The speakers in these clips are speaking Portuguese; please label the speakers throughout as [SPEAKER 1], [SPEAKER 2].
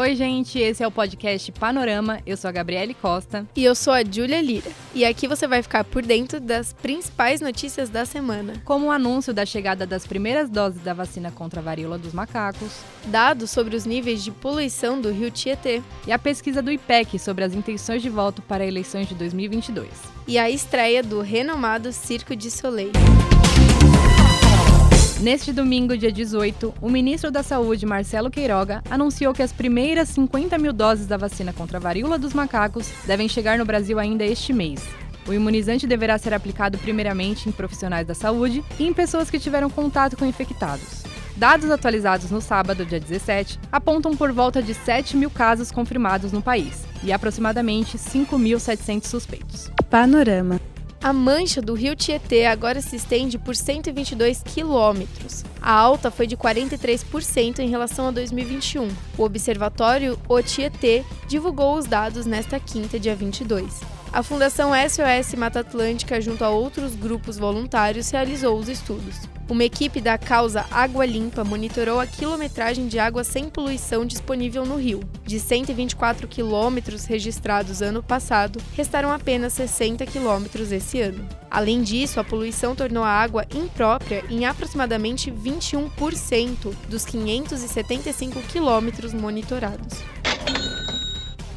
[SPEAKER 1] Oi, gente, esse é o podcast Panorama. Eu sou a Gabriele Costa.
[SPEAKER 2] E eu sou a Júlia Lira. E aqui você vai ficar por dentro das principais notícias da semana.
[SPEAKER 1] Como o anúncio da chegada das primeiras doses da vacina contra a varíola dos macacos,
[SPEAKER 2] dados sobre os níveis de poluição do rio Tietê
[SPEAKER 1] e a pesquisa do IPEC sobre as intenções de voto para eleições de 2022.
[SPEAKER 2] E a estreia do renomado Circo de Soleil.
[SPEAKER 1] Neste domingo, dia 18, o ministro da Saúde, Marcelo Queiroga, anunciou que as primeiras 50 mil doses da vacina contra a varíola dos macacos devem chegar no Brasil ainda este mês. O imunizante deverá ser aplicado primeiramente em profissionais da saúde e em pessoas que tiveram contato com infectados. Dados atualizados no sábado, dia 17, apontam por volta de 7 mil casos confirmados no país e aproximadamente 5.700 suspeitos.
[SPEAKER 2] Panorama. A mancha do rio Tietê agora se estende por 122 quilômetros. A alta foi de 43% em relação a 2021. O Observatório O Tietê divulgou os dados nesta quinta, dia 22. A Fundação SOS Mata Atlântica, junto a outros grupos voluntários, realizou os estudos. Uma equipe da causa Água Limpa monitorou a quilometragem de água sem poluição disponível no rio. De 124 quilômetros registrados ano passado, restaram apenas 60 quilômetros esse ano. Além disso, a poluição tornou a água imprópria em aproximadamente 21% dos 575 quilômetros monitorados.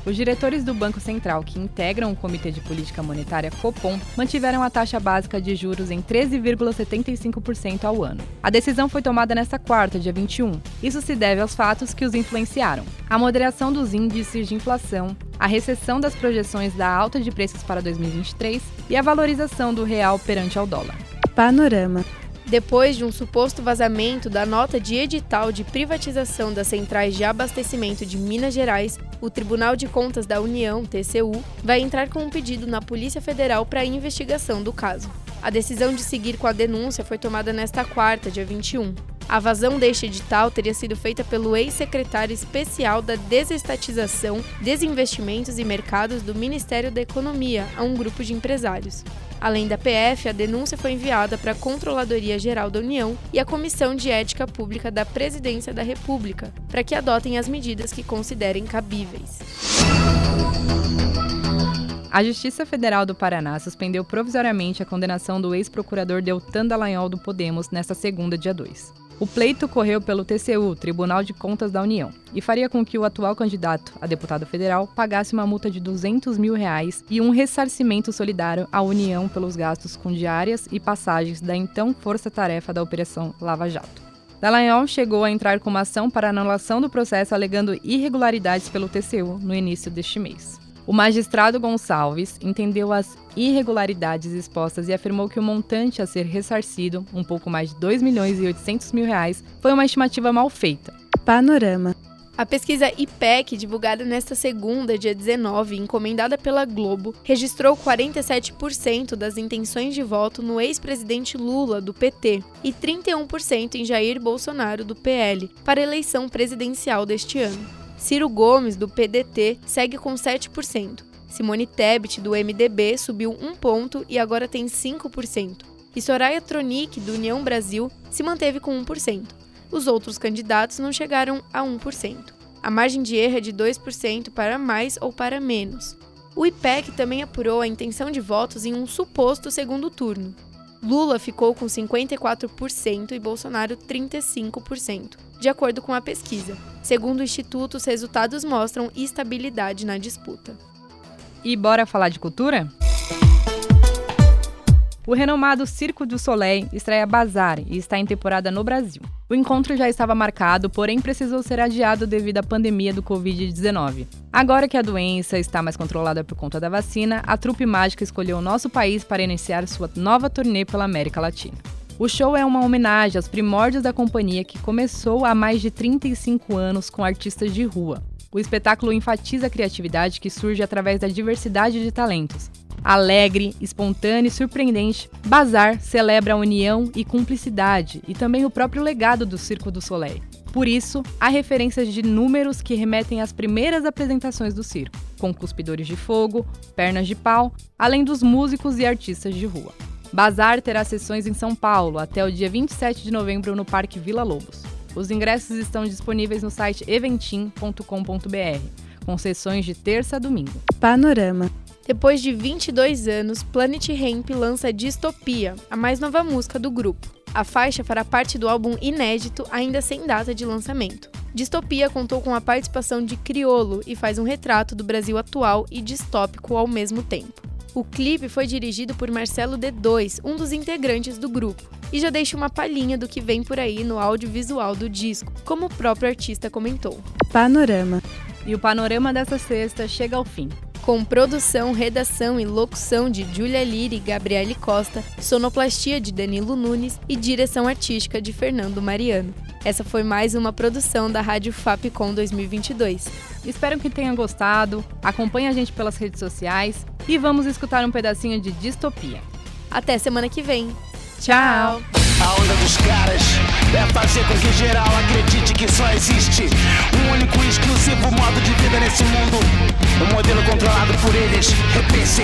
[SPEAKER 1] Os diretores do Banco Central, que integram o Comitê de Política Monetária Copom, mantiveram a taxa básica de juros em 13,75% ao ano. A decisão foi tomada nesta quarta, dia 21. Isso se deve aos fatos que os influenciaram: a moderação dos índices de inflação, a recessão das projeções da alta de preços para 2023 e a valorização do real perante ao dólar.
[SPEAKER 2] Panorama depois de um suposto vazamento da nota de edital de privatização das centrais de abastecimento de Minas Gerais, o Tribunal de Contas da União, TCU, vai entrar com um pedido na Polícia Federal para investigação do caso. A decisão de seguir com a denúncia foi tomada nesta quarta, dia 21. A vazão deste edital teria sido feita pelo ex-secretário especial da Desestatização, Desinvestimentos e Mercados do Ministério da Economia a um grupo de empresários. Além da PF, a denúncia foi enviada para a Controladoria Geral da União e a Comissão de Ética Pública da Presidência da República, para que adotem as medidas que considerem cabíveis.
[SPEAKER 1] A Justiça Federal do Paraná suspendeu provisoriamente a condenação do ex-procurador Deltan Dallagnol do Podemos nesta segunda, dia 2. O pleito correu pelo TCU, Tribunal de Contas da União, e faria com que o atual candidato a deputado federal pagasse uma multa de 200 mil reais e um ressarcimento solidário à União pelos gastos com diárias e passagens da então força-tarefa da Operação Lava Jato. Dallagnol chegou a entrar com uma ação para anulação do processo alegando irregularidades pelo TCU no início deste mês. O magistrado Gonçalves entendeu as irregularidades expostas e afirmou que o montante a ser ressarcido, um pouco mais de 2 milhões e 800 mil reais, foi uma estimativa mal feita.
[SPEAKER 2] Panorama. A pesquisa IPEC, divulgada nesta segunda, dia 19, encomendada pela Globo, registrou 47% das intenções de voto no ex-presidente Lula, do PT, e 31% em Jair Bolsonaro, do PL, para a eleição presidencial deste ano. Ciro Gomes, do PDT, segue com 7%. Simone Tebet, do MDB, subiu 1 ponto e agora tem 5%. E Soraya Tronic, do União Brasil, se manteve com 1%. Os outros candidatos não chegaram a 1%. A margem de erro é de 2% para mais ou para menos. O IPEC também apurou a intenção de votos em um suposto segundo turno. Lula ficou com 54% e Bolsonaro 35%, de acordo com a pesquisa. Segundo o Instituto, os resultados mostram estabilidade na disputa.
[SPEAKER 1] E bora falar de cultura? O renomado Circo du Soleil estreia Bazar e está em temporada no Brasil. O encontro já estava marcado, porém precisou ser adiado devido à pandemia do Covid-19. Agora que a doença está mais controlada por conta da vacina, a trupe mágica escolheu o nosso país para iniciar sua nova turnê pela América Latina. O show é uma homenagem aos primórdios da companhia que começou há mais de 35 anos com artistas de rua. O espetáculo enfatiza a criatividade que surge através da diversidade de talentos. Alegre, espontâneo e surpreendente, Bazar celebra a união e cumplicidade e também o próprio legado do Circo do Soleil. Por isso, há referências de números que remetem às primeiras apresentações do circo, com cuspidores de fogo, pernas de pau, além dos músicos e artistas de rua. Bazar terá sessões em São Paulo até o dia 27 de novembro no Parque Vila Lobos. Os ingressos estão disponíveis no site eventim.com.br, com sessões de terça a domingo.
[SPEAKER 2] Panorama. Depois de 22 anos, Planet Hemp lança Distopia, a mais nova música do grupo. A faixa fará parte do álbum inédito, ainda sem data de lançamento. Distopia contou com a participação de Criolo e faz um retrato do Brasil atual e distópico ao mesmo tempo. O clipe foi dirigido por Marcelo D2, um dos integrantes do grupo, e já deixa uma palhinha do que vem por aí no audiovisual do disco, como o próprio artista comentou.
[SPEAKER 1] Panorama. E o panorama dessa sexta chega ao fim
[SPEAKER 2] com produção, redação e locução de Julia Lira e Gabriele Costa, sonoplastia de Danilo Nunes e direção artística de Fernando Mariano. Essa foi mais uma produção da Rádio Fapcom 2022.
[SPEAKER 1] Espero que tenham gostado, acompanhe a gente pelas redes sociais e vamos escutar um pedacinho de Distopia.
[SPEAKER 2] Até semana que vem.
[SPEAKER 1] Tchau!
[SPEAKER 3] A onda dos caras é fazer com que geral acredite que só existe um único e exclusivo modo de vida nesse mundo. Um modelo controlado por eles. Repense,